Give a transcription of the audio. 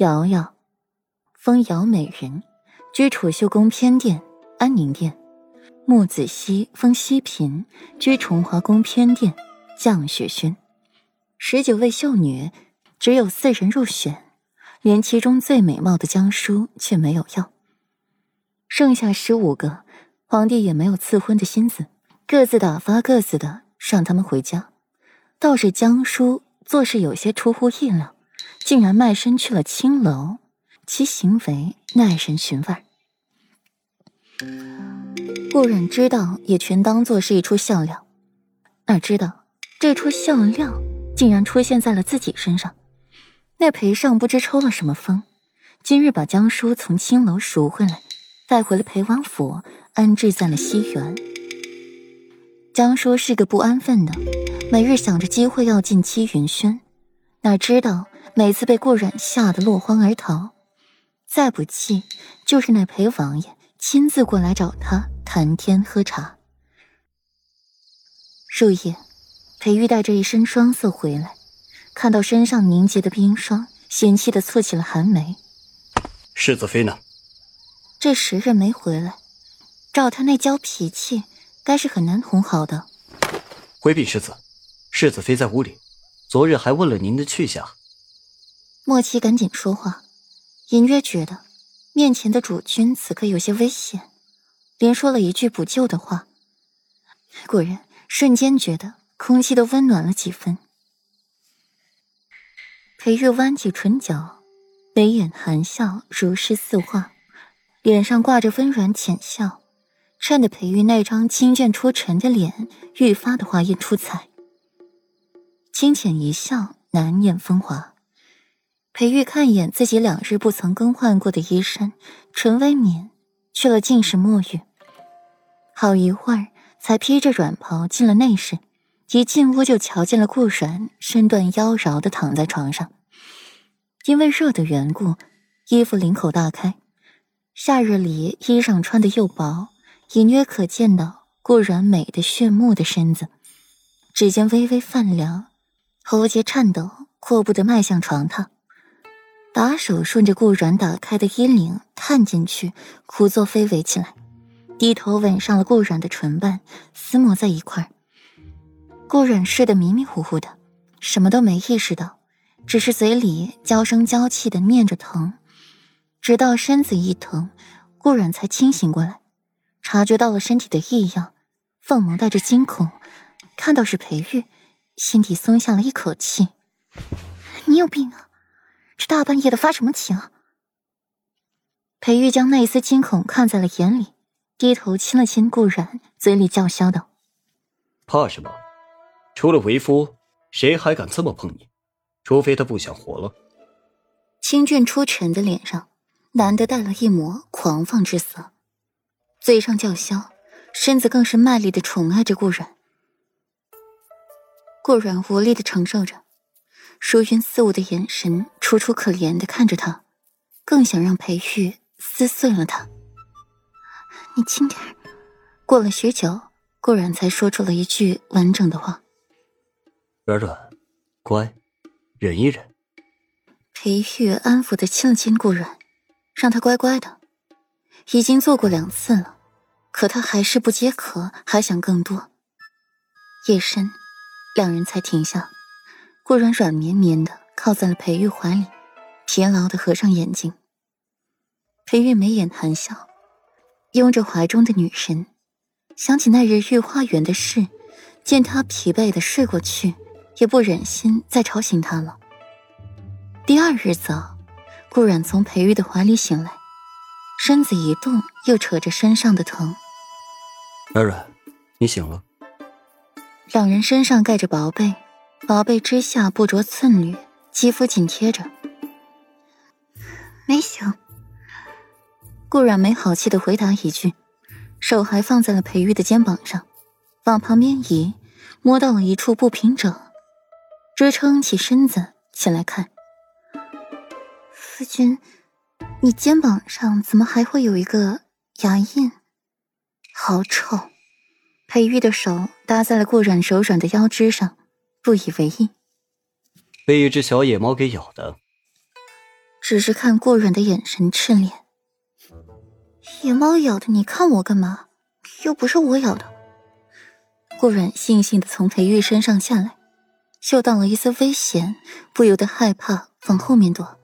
瑶瑶，封瑶美人，居储秀宫偏殿安宁殿；木子熙，封西嫔，居崇华宫偏殿降雪轩。十九位秀女，只有四人入选，连其中最美貌的江叔却没有要。剩下十五个，皇帝也没有赐婚的心思，各自打发各自的，让他们回家。倒是江叔做事有些出乎意料。竟然卖身去了青楼，其行为耐人寻味。顾然知道，也全当做是一出笑料。哪知道这出笑料竟然出现在了自己身上。那裴尚不知抽了什么风，今日把江叔从青楼赎回来，带回了裴王府，安置在了西园。江叔是个不安分的，每日想着机会要进七云轩，哪知道。每次被顾染吓得落荒而逃，再不济就是那裴王爷亲自过来找他谈天喝茶。入夜，裴玉带着一身霜色回来，看到身上凝结的冰霜，嫌弃的蹙起了寒眉。世子妃呢？这时日没回来，照他那娇脾气，该是很难哄好的。回禀世子，世子妃在屋里，昨日还问了您的去向。莫七赶紧说话，隐约觉得面前的主君此刻有些危险，连说了一句补救的话。果然，瞬间觉得空气都温暖了几分。裴玉弯起唇角，眉眼含笑，如诗似画，脸上挂着温软浅笑，衬得裴玉那张清隽出尘的脸愈发的华艳出彩。清浅一笑，难掩风华。裴玉看一眼自己两日不曾更换过的衣衫，唇微抿，去了尽是沐浴。好一会儿，才披着软袍进了内室。一进屋就瞧见了顾软身段妖娆的躺在床上，因为热的缘故，衣服领口大开。夏日里衣裳穿的又薄，隐约可见到顾软美的炫目的身子。指尖微微泛凉，喉结颤抖，阔步的迈向床榻。把手顺着顾软打开的衣领探进去，胡作非为起来，低头吻上了顾软的唇瓣，厮磨在一块顾软睡得迷迷糊糊的，什么都没意识到，只是嘴里娇声娇气的念着疼，直到身子一疼，顾软才清醒过来，察觉到了身体的异样，凤眸带着惊恐，看到是裴玉，心底松下了一口气。你有病啊！这大半夜的发什么情？裴玉将那丝惊恐看在了眼里，低头亲了亲顾然，嘴里叫嚣道：“怕什么？除了为夫，谁还敢这么碰你？除非他不想活了。”清俊出尘的脸上难得带了一抹狂放之色，嘴上叫嚣，身子更是卖力的宠爱着顾然。顾然无力的承受着。如云似雾的眼神，楚楚可怜的看着他，更想让裴玉撕碎了他。你轻点儿。过了许久，顾然才说出了一句完整的话：“软软，乖，忍一忍。”裴玉安抚的亲了亲顾然，让他乖乖的。已经做过两次了，可他还是不解渴，还想更多。夜深，两人才停下。顾然软绵绵的靠在了裴玉怀里，疲劳的合上眼睛。裴玉眉眼含笑，拥着怀中的女神，想起那日御花园的事，见她疲惫的睡过去，也不忍心再吵醒她了。第二日早，顾然从裴玉的怀里醒来，身子一动，又扯着身上的疼。软软，你醒了。两人身上盖着薄被。薄被之下不着寸缕，肌肤紧贴着。没醒。顾然没好气的回答一句，手还放在了裴玉的肩膀上，往旁边移，摸到了一处不平整，支撑起身子起来看。夫君，你肩膀上怎么还会有一个牙印？好丑！裴玉的手搭在了顾然柔软的腰肢上。不以为意，被一只小野猫给咬的。只是看顾软的眼神赤脸。野猫咬的，你看我干嘛？又不是我咬的。顾软悻悻的从裴玉身上下来，嗅到了一丝危险，不由得害怕，往后面躲。